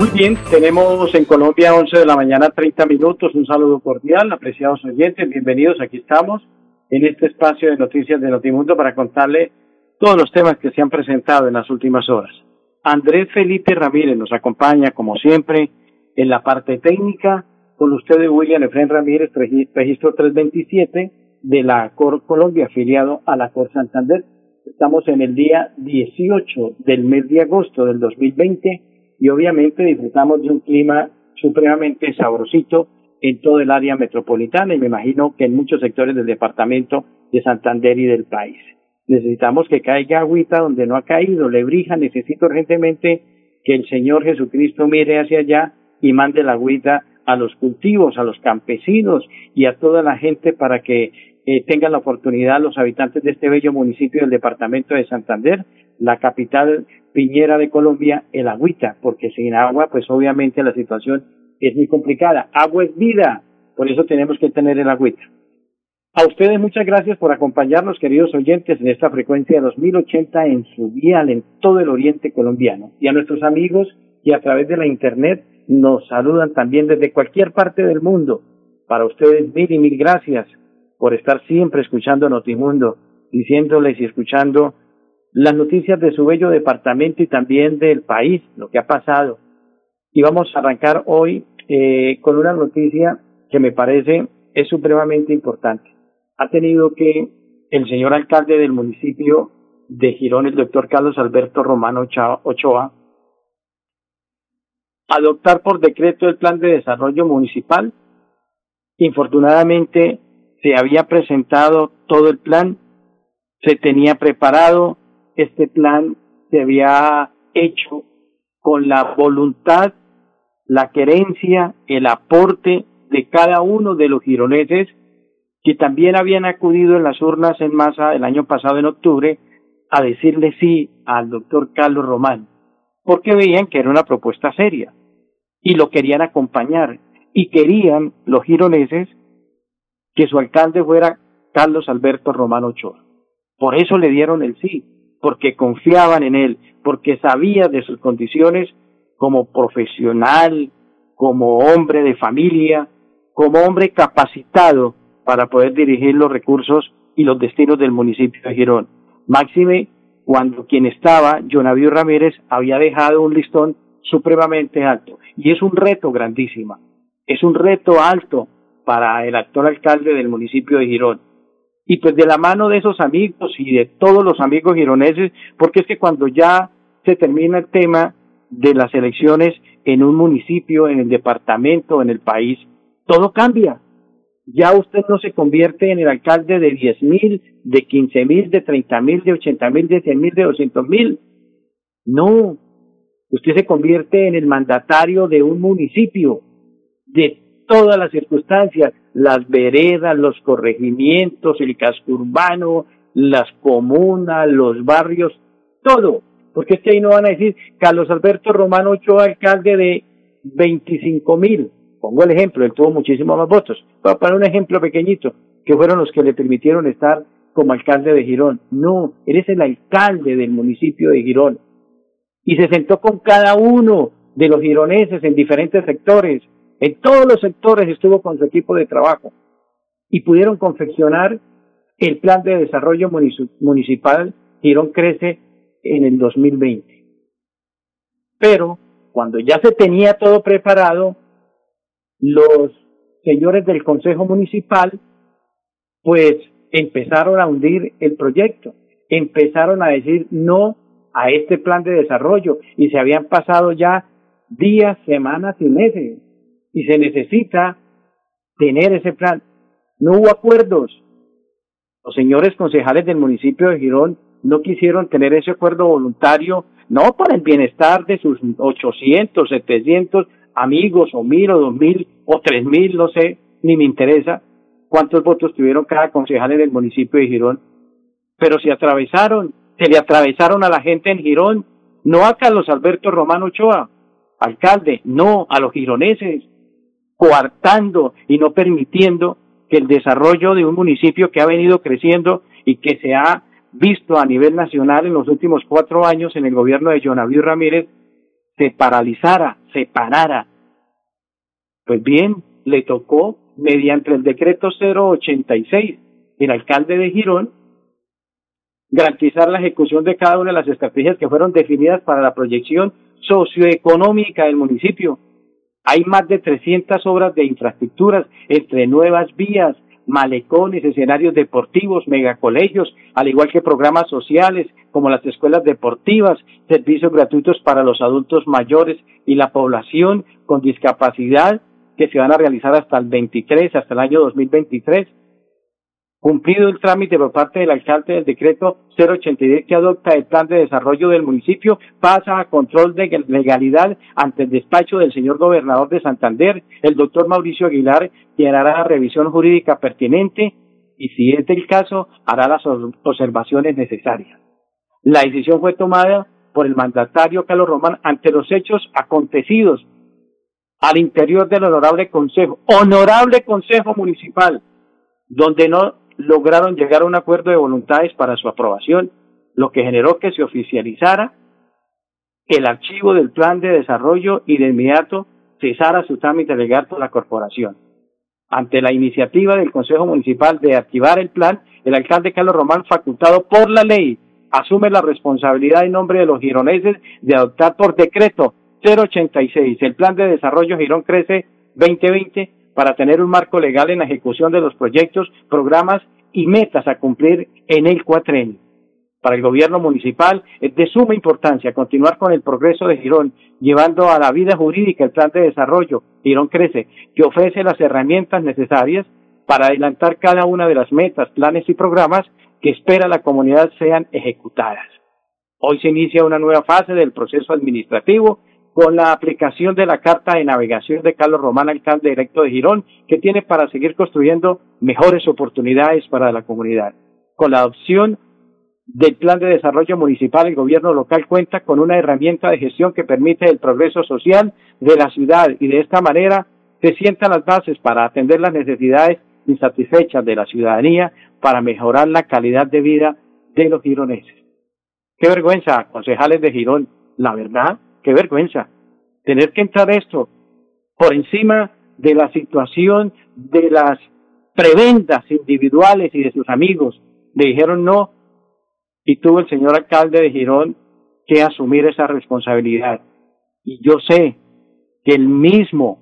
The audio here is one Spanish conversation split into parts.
Muy bien, tenemos en Colombia 11 de la mañana 30 minutos. Un saludo cordial, apreciados oyentes, bienvenidos. Aquí estamos en este espacio de noticias de Notimundo para contarle todos los temas que se han presentado en las últimas horas. Andrés Felipe Ramírez nos acompaña, como siempre, en la parte técnica. Con ustedes, William Efren Ramírez, registro 327 de la Cor Colombia, afiliado a la Cor Santander. Estamos en el día 18 del mes de agosto del 2020 y obviamente disfrutamos de un clima supremamente sabrosito en todo el área metropolitana y me imagino que en muchos sectores del departamento de Santander y del país. Necesitamos que caiga agüita donde no ha caído, Lebrija, necesito urgentemente que el Señor Jesucristo mire hacia allá y mande la agüita a los cultivos, a los campesinos y a toda la gente para que eh, tengan la oportunidad los habitantes de este bello municipio del departamento de Santander, la capital Piñera de Colombia el agüita, porque sin agua, pues obviamente la situación es muy complicada. Agua es vida, por eso tenemos que tener el agüita. A ustedes muchas gracias por acompañarnos, queridos oyentes, en esta frecuencia de 2080 en su vial en todo el oriente colombiano. Y a nuestros amigos que a través de la Internet nos saludan también desde cualquier parte del mundo. Para ustedes mil y mil gracias por estar siempre escuchando Notimundo, diciéndoles y escuchando las noticias de su bello departamento y también del país, lo que ha pasado. Y vamos a arrancar hoy eh, con una noticia que me parece es supremamente importante. Ha tenido que el señor alcalde del municipio de Girón, el doctor Carlos Alberto Romano Ochoa, adoptar por decreto el plan de desarrollo municipal. Infortunadamente se había presentado todo el plan, se tenía preparado, este plan se había hecho con la voluntad, la querencia, el aporte de cada uno de los gironeses que también habían acudido en las urnas en masa el año pasado en octubre a decirle sí al doctor Carlos Román, porque veían que era una propuesta seria y lo querían acompañar y querían los gironeses que su alcalde fuera Carlos Alberto Román Ochoa. Por eso le dieron el sí, porque confiaban en él, porque sabía de sus condiciones como profesional, como hombre de familia, como hombre capacitado para poder dirigir los recursos y los destinos del municipio de Girón. Máxime cuando quien estaba, Jonavío Ramírez, había dejado un listón supremamente alto. Y es un reto grandísimo, es un reto alto para el actual alcalde del municipio de Girón y pues de la mano de esos amigos y de todos los amigos gironeses, porque es que cuando ya se termina el tema de las elecciones en un municipio, en el departamento, en el país, todo cambia. Ya usted no se convierte en el alcalde de diez mil, de quince mil, de treinta mil, de ochenta mil, de cien mil, de doscientos mil. No, usted se convierte en el mandatario de un municipio, de todas las circunstancias, las veredas, los corregimientos, el casco urbano, las comunas, los barrios, todo. Porque es que ahí no van a decir Carlos Alberto Romano Ochoa, alcalde de 25 mil. Pongo el ejemplo, él tuvo muchísimos más votos. Voy a poner un ejemplo pequeñito, que fueron los que le permitieron estar como alcalde de Girón. No, eres el alcalde del municipio de Girón. Y se sentó con cada uno de los gironeses en diferentes sectores en todos los sectores estuvo con su equipo de trabajo y pudieron confeccionar el plan de desarrollo municipal Girón Crece en el 2020. Pero cuando ya se tenía todo preparado, los señores del Consejo Municipal pues empezaron a hundir el proyecto, empezaron a decir no a este plan de desarrollo y se habían pasado ya días, semanas y meses y se necesita tener ese plan. No hubo acuerdos. Los señores concejales del municipio de Girón no quisieron tener ese acuerdo voluntario no para el bienestar de sus 800, 700 amigos o mil o dos mil o tres mil, no sé, ni me interesa cuántos votos tuvieron cada concejal en el municipio de Girón, pero se atravesaron, se le atravesaron a la gente en Girón, no a Carlos Alberto Romano Ochoa, alcalde, no a los gironeses, coartando y no permitiendo que el desarrollo de un municipio que ha venido creciendo y que se ha visto a nivel nacional en los últimos cuatro años en el gobierno de Jonaví Ramírez se paralizara, se parara. Pues bien, le tocó, mediante el decreto 086, el alcalde de Girón, garantizar la ejecución de cada una de las estrategias que fueron definidas para la proyección socioeconómica del municipio. Hay más de 300 obras de infraestructuras entre nuevas vías, malecones, escenarios deportivos, megacolegios, al igual que programas sociales como las escuelas deportivas, servicios gratuitos para los adultos mayores y la población con discapacidad que se van a realizar hasta el 23, hasta el año 2023. Cumplido el trámite por parte del alcalde del decreto 082 que adopta el plan de desarrollo del municipio, pasa a control de legalidad ante el despacho del señor gobernador de Santander, el doctor Mauricio Aguilar, quien hará la revisión jurídica pertinente y si es el caso, hará las observaciones necesarias. La decisión fue tomada por el mandatario Carlos Román ante los hechos acontecidos al interior del honorable consejo, honorable consejo municipal, donde no lograron llegar a un acuerdo de voluntades para su aprobación, lo que generó que se oficializara el archivo del plan de desarrollo y de inmediato cesara su trámite legal por la corporación. Ante la iniciativa del Consejo Municipal de activar el plan, el alcalde Carlos Román, facultado por la ley, asume la responsabilidad en nombre de los gironeses de adoptar por decreto 086 el plan de desarrollo Girón Crece 2020 para tener un marco legal en la ejecución de los proyectos, programas y metas a cumplir en el cuatrenio. Para el gobierno municipal es de suma importancia continuar con el progreso de Girón, llevando a la vida jurídica el plan de desarrollo Girón Crece, que ofrece las herramientas necesarias para adelantar cada una de las metas, planes y programas que espera la comunidad sean ejecutadas. Hoy se inicia una nueva fase del proceso administrativo con la aplicación de la Carta de Navegación de Carlos Román, alcalde directo de Girón, que tiene para seguir construyendo mejores oportunidades para la comunidad. Con la adopción del Plan de Desarrollo Municipal, el gobierno local cuenta con una herramienta de gestión que permite el progreso social de la ciudad y de esta manera se sientan las bases para atender las necesidades insatisfechas de la ciudadanía para mejorar la calidad de vida de los gironeses. Qué vergüenza, concejales de Girón, la verdad, qué vergüenza. Tener que entrar esto por encima de la situación de las prebendas individuales y de sus amigos. Le dijeron no y tuvo el señor alcalde de Girón que asumir esa responsabilidad. Y yo sé que el mismo,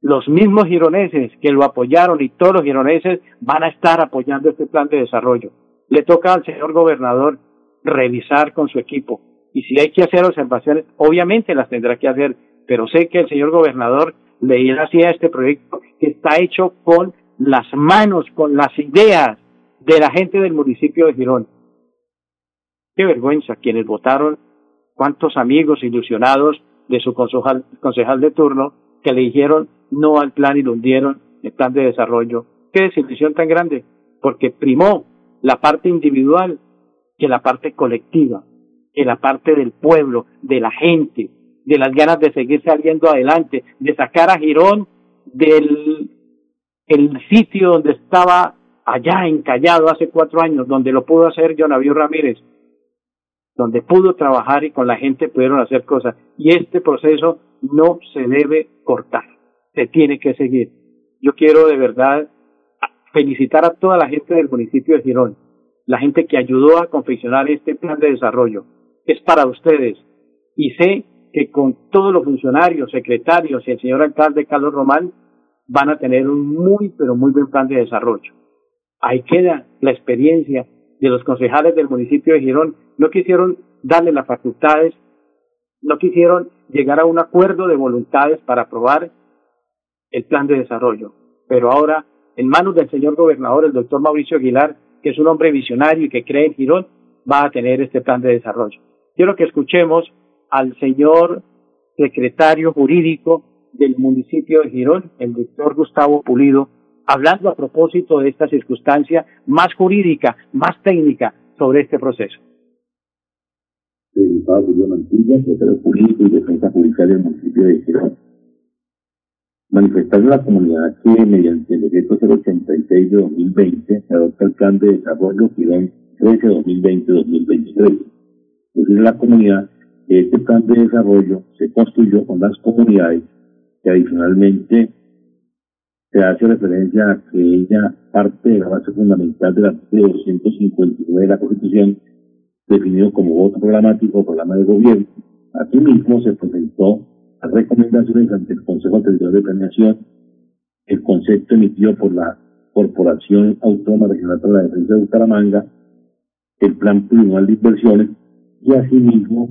los mismos gironeses que lo apoyaron y todos los gironeses van a estar apoyando este plan de desarrollo. Le toca al señor gobernador revisar con su equipo y si hay que hacer observaciones, obviamente las tendrá que hacer, pero sé que el señor gobernador le dirá así a este proyecto que está hecho con las manos, con las ideas de la gente del municipio de Girón. Qué vergüenza quienes votaron, cuántos amigos ilusionados de su concejal, concejal de turno que le dijeron no al plan y lo hundieron el plan de desarrollo. Qué desilusión tan grande, porque primó la parte individual que la parte colectiva en la parte del pueblo, de la gente, de las ganas de seguir saliendo adelante, de sacar a Girón del el sitio donde estaba allá encallado hace cuatro años, donde lo pudo hacer Jonavío Ramírez, donde pudo trabajar y con la gente pudieron hacer cosas. Y este proceso no se debe cortar, se tiene que seguir. Yo quiero de verdad felicitar a toda la gente del municipio de Girón, la gente que ayudó a confeccionar este plan de desarrollo, es para ustedes. Y sé que con todos los funcionarios, secretarios y el señor alcalde Carlos Román van a tener un muy, pero muy buen plan de desarrollo. Ahí queda la experiencia de los concejales del municipio de Girón. No quisieron darle las facultades, no quisieron llegar a un acuerdo de voluntades para aprobar el plan de desarrollo. Pero ahora, en manos del señor gobernador, el doctor Mauricio Aguilar, que es un hombre visionario y que cree en Girón, va a tener este plan de desarrollo quiero que escuchemos al señor secretario jurídico del municipio de Girón, el doctor Gustavo Pulido, hablando a propósito de esta circunstancia más jurídica, más técnica sobre este proceso. Diputado Julio Mantilla, secretario jurídico y defensa judicial del municipio de Girón. Manifestar a la comunidad que mediante el decreto 086 de 2020 se adopta el plan de desarrollo Girón 13 2020-2023. Decirle a la comunidad este plan de desarrollo se construyó con las comunidades que adicionalmente se hace referencia a que ella parte de la base fundamental del artículo 259 de la Constitución, definido como voto programático o programa de gobierno. Asimismo, se presentó las recomendaciones ante el Consejo Territorial de Planeación, el concepto emitido por la Corporación Autónoma Regional para la Defensa de Bucaramanga, el Plan Plurianual de Inversiones y asimismo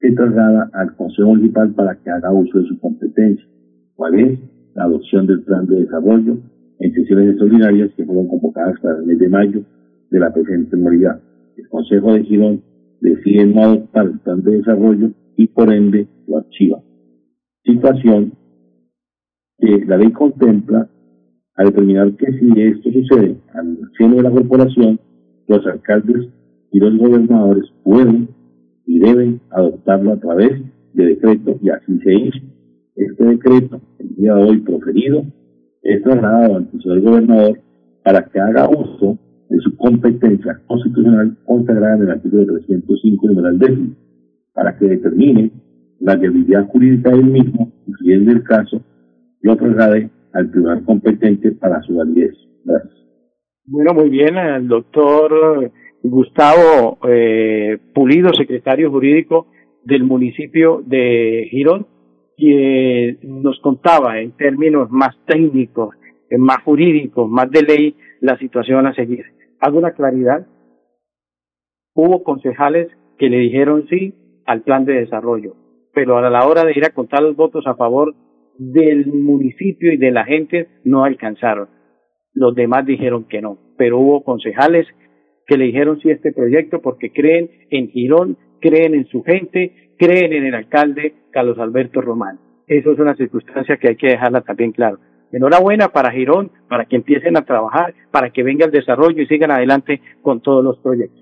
se traslada al Consejo Municipal para que haga uso de su competencia. ¿Cuál es? La adopción del plan de desarrollo en sesiones extraordinarias que fueron convocadas para el mes de mayo de la presente anualidad. El Consejo de Girón decide no adoptar el plan de desarrollo y por ende lo archiva. Situación que la ley contempla a determinar que si esto sucede al seno de la corporación, los alcaldes y los gobernadores pueden y deben adoptarlo a través de decreto y así se hizo. Este decreto, el día de hoy proferido, es trasladado ante el señor gobernador para que haga uso de su competencia constitucional consagrada en el artículo 305 numeral décimo, para que determine la debilidad jurídica del mismo y si es del caso, lo traslade al tribunal competente para su validez. Gracias. Bueno, muy bien, doctor Gustavo eh, Pulido, secretario jurídico del municipio de Girón, que nos contaba en términos más técnicos, más jurídicos, más de ley, la situación a seguir. Hago una claridad. Hubo concejales que le dijeron sí al plan de desarrollo, pero a la hora de ir a contar los votos a favor del municipio y de la gente no alcanzaron. Los demás dijeron que no, pero hubo concejales que le dijeron sí a este proyecto porque creen en Girón, creen en su gente, creen en el alcalde Carlos Alberto Román. Eso es una circunstancia que hay que dejarla también claro. Enhorabuena para Girón, para que empiecen a trabajar, para que venga el desarrollo y sigan adelante con todos los proyectos.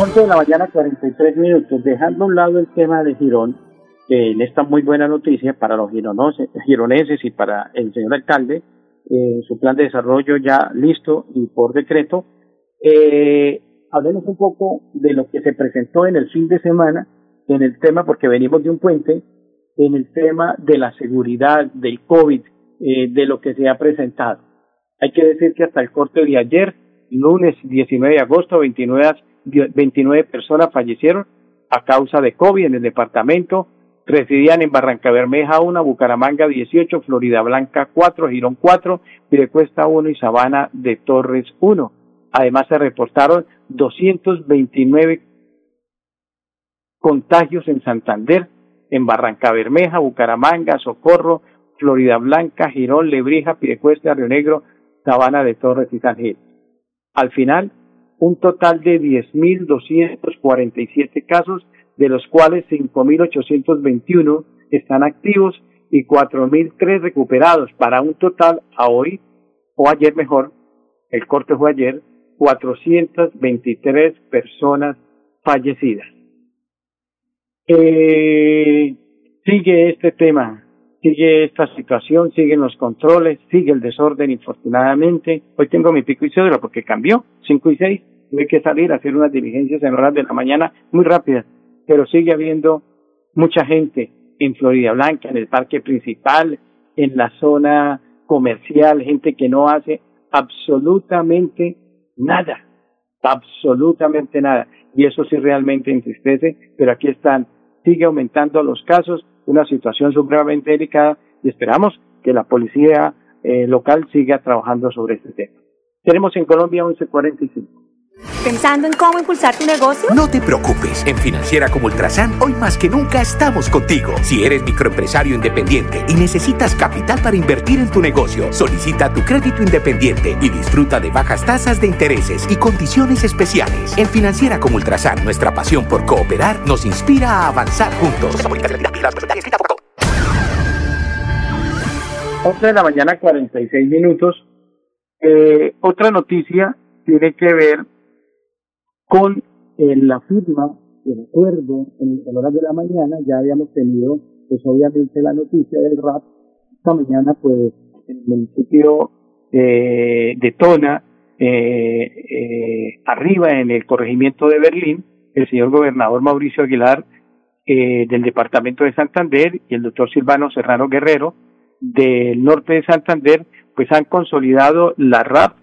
11 de la mañana, 43 minutos. Dejando a un lado el tema de Girón, en esta muy buena noticia para los gironeses y para el señor alcalde, eh, su plan de desarrollo ya listo y por decreto. Eh, hablemos un poco de lo que se presentó en el fin de semana en el tema, porque venimos de un puente, en el tema de la seguridad, del COVID, eh, de lo que se ha presentado. Hay que decir que hasta el corte de ayer, lunes 19 de agosto, 29, 29 personas fallecieron a causa de COVID en el departamento, residían en Barranca Bermeja 1, Bucaramanga 18, Florida Blanca 4, Girón 4, Pirecuesta 1 y Sabana de Torres 1. Además se reportaron 229 contagios en Santander, en Barranca Bermeja, Bucaramanga, Socorro, Florida Blanca, Girón, Lebrija, Pirecuesta, Río Negro, Sabana de Torres y San Gil. Al final, un total de 10.247 casos de los cuales 5.821 están activos y 4.003 recuperados, para un total a hoy, o ayer mejor, el corte fue ayer, 423 personas fallecidas. Eh, sigue este tema, sigue esta situación, siguen los controles, sigue el desorden, infortunadamente. Hoy tengo mi pico y cédula porque cambió, 5 y 6, tuve que salir a hacer unas diligencias en horas de la mañana muy rápidas pero sigue habiendo mucha gente en Florida Blanca, en el parque principal, en la zona comercial, gente que no hace absolutamente nada, absolutamente nada. Y eso sí realmente entristece, pero aquí están, sigue aumentando los casos, una situación supremamente delicada y esperamos que la policía eh, local siga trabajando sobre este tema. Tenemos en Colombia 1145. ¿Pensando en cómo impulsar tu negocio? No te preocupes. En Financiera como Ultrasan, hoy más que nunca estamos contigo. Si eres microempresario independiente y necesitas capital para invertir en tu negocio, solicita tu crédito independiente y disfruta de bajas tasas de intereses y condiciones especiales. En Financiera como Ultrasan, nuestra pasión por cooperar nos inspira a avanzar juntos. 11 de la mañana, 46 minutos. Eh, otra noticia tiene que ver con eh, la firma del acuerdo en el horas de la mañana, ya habíamos tenido pues obviamente la noticia del RAP, esta mañana pues en el municipio eh, de Tona, eh, eh, arriba en el corregimiento de Berlín, el señor gobernador Mauricio Aguilar eh, del departamento de Santander y el doctor Silvano Serrano Guerrero del norte de Santander, pues han consolidado la RAP,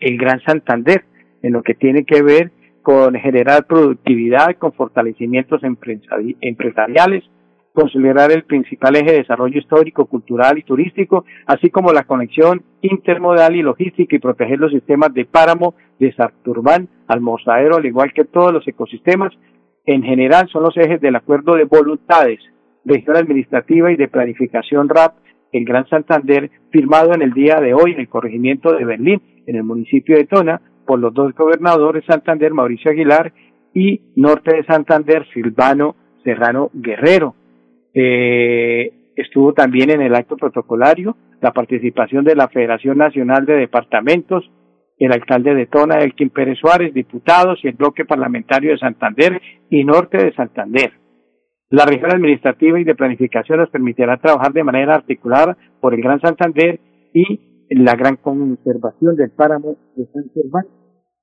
el Gran Santander, en lo que tiene que ver con generar productividad, con fortalecimientos empresariales, considerar el principal eje de desarrollo histórico, cultural y turístico, así como la conexión intermodal y logística y proteger los sistemas de páramo, de Sarturbán, almorzadero, al igual que todos los ecosistemas. En general son los ejes del acuerdo de voluntades, región administrativa y de planificación RAP en Gran Santander, firmado en el día de hoy en el corregimiento de Berlín, en el municipio de Tona, por los dos gobernadores Santander, Mauricio Aguilar, y Norte de Santander, Silvano Serrano Guerrero. Eh, estuvo también en el acto protocolario la participación de la Federación Nacional de Departamentos, el alcalde de Tona, Elkin Pérez Suárez, diputados y el bloque parlamentario de Santander y Norte de Santander. La región administrativa y de planificación nos permitirá trabajar de manera articulada por el Gran Santander y la gran conservación del páramo de San Germán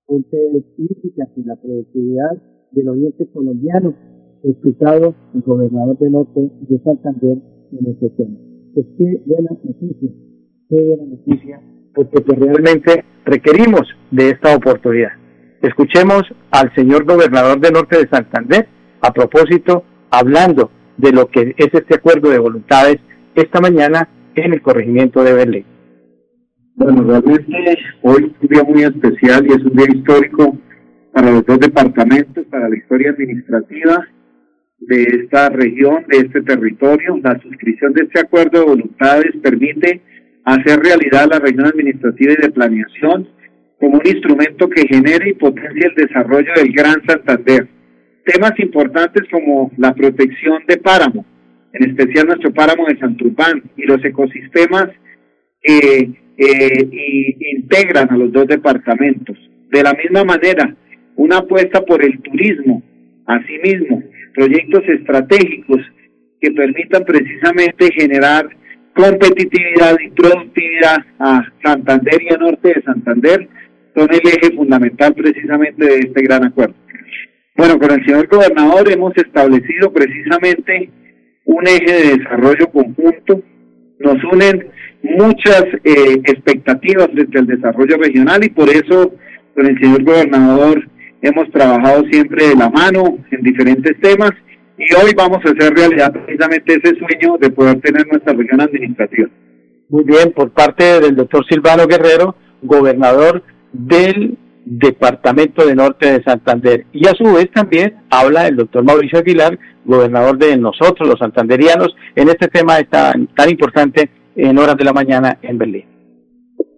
entre críticas y la productividad del oriente colombiano, explicado el gobernador del norte de Santander en este tema. Pues qué buena noticia, qué buena noticia, porque pues realmente requerimos de esta oportunidad. Escuchemos al señor gobernador del norte de Santander a propósito, hablando de lo que es este acuerdo de voluntades esta mañana en el corregimiento de Berlín. Bueno, realmente hoy es un día muy especial y es un día histórico para los dos departamentos, para la historia administrativa de esta región, de este territorio. La suscripción de este acuerdo de voluntades permite hacer realidad la región administrativa y de planeación como un instrumento que genere y potencie el desarrollo del Gran Santander. Temas importantes como la protección de páramo, en especial nuestro páramo de Santurbán y los ecosistemas eh, eh, y integran a los dos departamentos. De la misma manera, una apuesta por el turismo, asimismo, proyectos estratégicos que permitan precisamente generar competitividad y productividad a Santander y a norte de Santander son el eje fundamental precisamente de este gran acuerdo. Bueno, con el señor gobernador hemos establecido precisamente un eje de desarrollo conjunto. Nos unen muchas eh, expectativas desde el desarrollo regional y por eso con el señor gobernador hemos trabajado siempre de la mano en diferentes temas y hoy vamos a hacer realidad precisamente ese sueño de poder tener nuestra región administrativa. Muy bien, por parte del doctor Silvano Guerrero, gobernador del Departamento de Norte de Santander. Y a su vez también habla el doctor Mauricio Aguilar, gobernador de nosotros, los santanderianos, en este tema tan, tan importante en horas de la mañana en Berlín.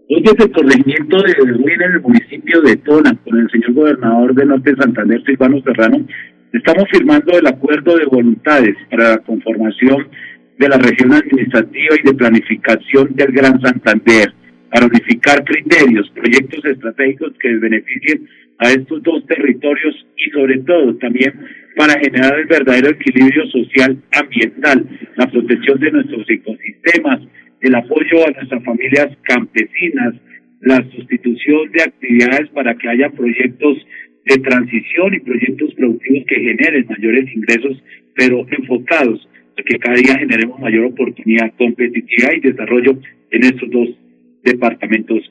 Hoy es el corregimiento de Berlín en el municipio de Tona, con el señor gobernador de Norte de Santander, Silvano Serrano, estamos firmando el acuerdo de voluntades para la conformación de la región administrativa y de planificación del Gran Santander, para unificar criterios, proyectos estratégicos que beneficien a estos dos territorios y sobre todo también para generar el verdadero equilibrio social ambiental, la protección de nuestros ecosistemas, el apoyo a nuestras familias campesinas, la sustitución de actividades para que haya proyectos de transición y proyectos productivos que generen mayores ingresos, pero enfocados a que cada día generemos mayor oportunidad, competitividad y desarrollo en estos dos departamentos.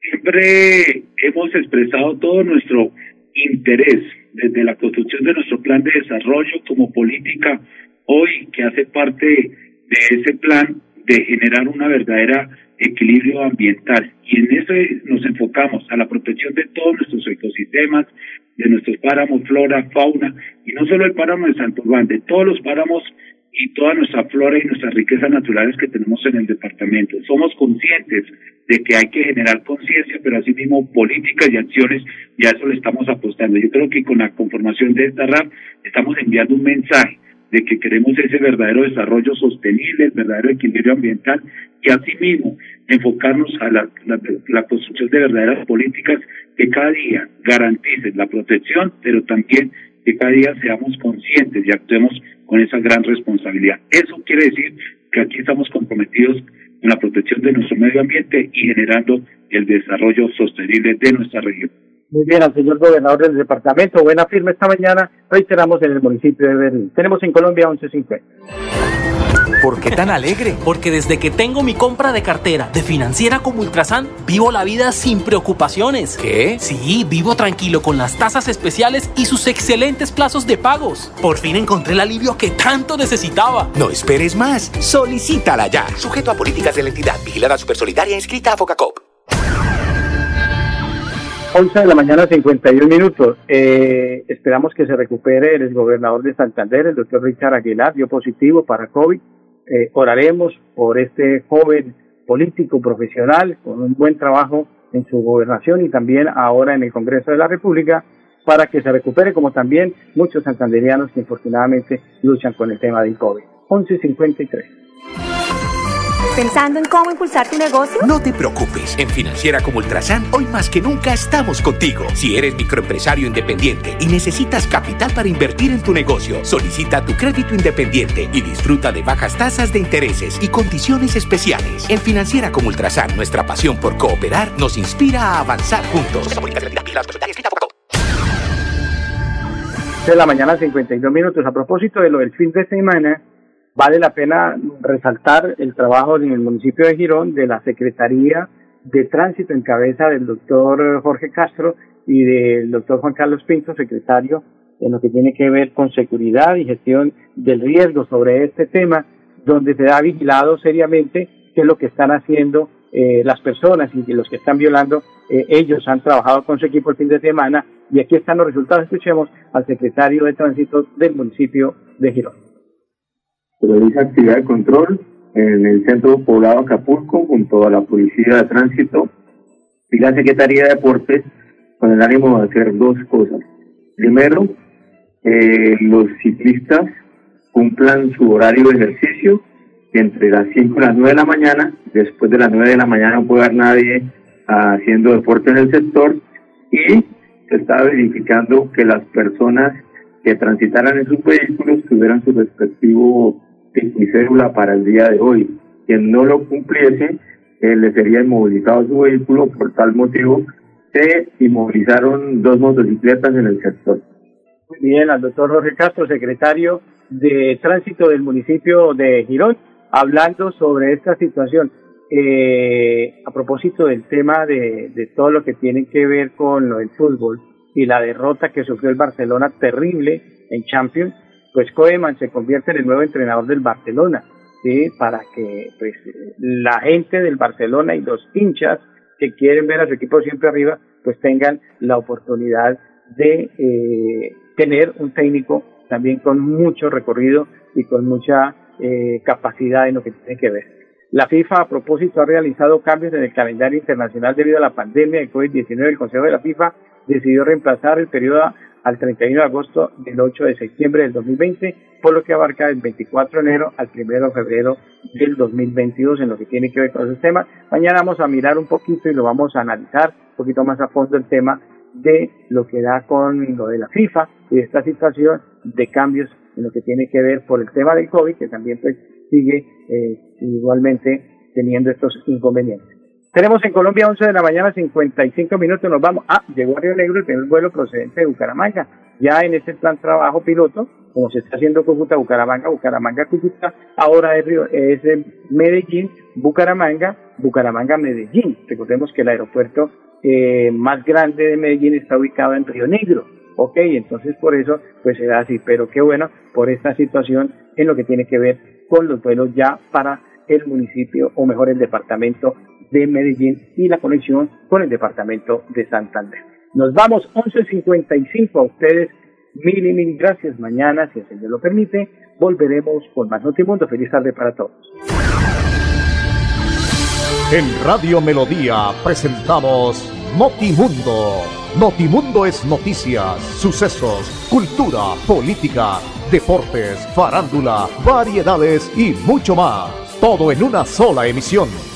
Siempre hemos expresado todo nuestro interés desde la construcción de nuestro plan de desarrollo como política hoy que hace parte de ese plan de generar una verdadera equilibrio ambiental. Y en eso nos enfocamos a la protección de todos nuestros ecosistemas, de nuestros páramos, flora, fauna, y no solo el páramo de Santurbán, de todos los páramos y toda nuestra flora y nuestras riquezas naturales que tenemos en el departamento. Somos conscientes de que hay que generar conciencia, pero asimismo políticas y acciones, y a eso le estamos apostando. Yo creo que con la conformación de esta RAP estamos enviando un mensaje de que queremos ese verdadero desarrollo sostenible, el verdadero equilibrio ambiental y asimismo enfocarnos a la, la, construcción de verdaderas políticas que cada día garanticen la protección, pero también que cada día seamos conscientes y actuemos con esa gran responsabilidad. Eso quiere decir que aquí estamos comprometidos con la protección de nuestro medio ambiente y generando el desarrollo sostenible de nuestra región. Muy bien, al señor gobernador del departamento. Buena firma esta mañana. Reiteramos en el municipio de Berlín. Tenemos en Colombia 1150. ¿Por qué tan alegre? Porque desde que tengo mi compra de cartera de financiera como Ultrasan, vivo la vida sin preocupaciones. ¿Qué? Sí, vivo tranquilo con las tasas especiales y sus excelentes plazos de pagos. Por fin encontré el alivio que tanto necesitaba. No esperes más. Solicítala ya. Sujeto a políticas de la entidad. Vigilada Supersolidaria inscrita a Focacop. 11 de la mañana, 51 minutos. Eh, esperamos que se recupere el gobernador de Santander, el doctor Richard Aguilar, dio positivo para COVID. Eh, oraremos por este joven político profesional con un buen trabajo en su gobernación y también ahora en el Congreso de la República para que se recupere, como también muchos santanderianos que infortunadamente luchan con el tema del COVID. 1153. ¿Pensando en cómo impulsar tu negocio? No te preocupes. En Financiera como Ultrasan, hoy más que nunca estamos contigo. Si eres microempresario independiente y necesitas capital para invertir en tu negocio, solicita tu crédito independiente y disfruta de bajas tasas de intereses y condiciones especiales. En Financiera como Ultrasan, nuestra pasión por cooperar nos inspira a avanzar juntos. De la mañana, 52 minutos. A propósito de lo del fin de semana, Vale la pena resaltar el trabajo en el municipio de Girón de la Secretaría de Tránsito en cabeza del doctor Jorge Castro y del doctor Juan Carlos Pinto, secretario en lo que tiene que ver con seguridad y gestión del riesgo sobre este tema, donde se ha vigilado seriamente qué es lo que están haciendo eh, las personas y los que están violando, eh, ellos han trabajado con su equipo el fin de semana y aquí están los resultados. Escuchemos al secretario de Tránsito del municipio de Girón realiza actividad de control en el centro poblado Acapulco junto a la Policía de Tránsito y la Secretaría de Deportes con el ánimo de hacer dos cosas. Primero, eh, los ciclistas cumplan su horario de ejercicio entre las 5 y las 9 de la mañana. Después de las 9 de la mañana no puede haber nadie haciendo deporte en el sector y se está verificando que las personas que transitaran en sus vehículos tuvieran su respectivo y cédula para el día de hoy. Quien no lo cumpliese, eh, le sería inmovilizado su vehículo. Por tal motivo, se inmovilizaron dos motocicletas en el sector. Muy bien, al doctor Jorge Castro, secretario de Tránsito del municipio de Girón, hablando sobre esta situación. Eh, a propósito del tema de, de todo lo que tiene que ver con lo del fútbol y la derrota que sufrió el Barcelona terrible en Champions, pues Koeman se convierte en el nuevo entrenador del Barcelona, ¿sí? para que pues la gente del Barcelona y los hinchas que quieren ver a su equipo siempre arriba, pues tengan la oportunidad de eh, tener un técnico también con mucho recorrido y con mucha eh, capacidad en lo que tiene que ver. La FIFA, a propósito, ha realizado cambios en el calendario internacional debido a la pandemia de COVID-19. El Consejo de la FIFA decidió reemplazar el periodo al 31 de agosto del 8 de septiembre del 2020, por lo que abarca del 24 de enero al 1 de febrero del 2022 en lo que tiene que ver con esos temas. Mañana vamos a mirar un poquito y lo vamos a analizar un poquito más a fondo el tema de lo que da con lo de la FIFA y esta situación de cambios en lo que tiene que ver por el tema del COVID, que también pues, sigue eh, igualmente teniendo estos inconvenientes. Tenemos en Colombia 11 de la mañana, 55 minutos, nos vamos. Ah, llegó a Río Negro el primer vuelo procedente de Bucaramanga. Ya en ese plan trabajo piloto, como se está haciendo Cúcuta, Bucaramanga, Bucaramanga, Cúcuta, ahora es, Río, es Medellín, Bucaramanga, Bucaramanga, Medellín. Recordemos que el aeropuerto eh, más grande de Medellín está ubicado en Río Negro. Ok, entonces por eso pues se da así, pero qué bueno por esta situación en lo que tiene que ver con los vuelos ya para el municipio o mejor el departamento de Medellín y la conexión con el departamento de Santander. Nos vamos 11.55 a ustedes. Mil y mil gracias. Mañana, si el Señor lo permite, volveremos con más Notimundo. Feliz tarde para todos. En Radio Melodía presentamos Notimundo. Notimundo es noticias, sucesos, cultura, política, deportes, farándula, variedades y mucho más. Todo en una sola emisión.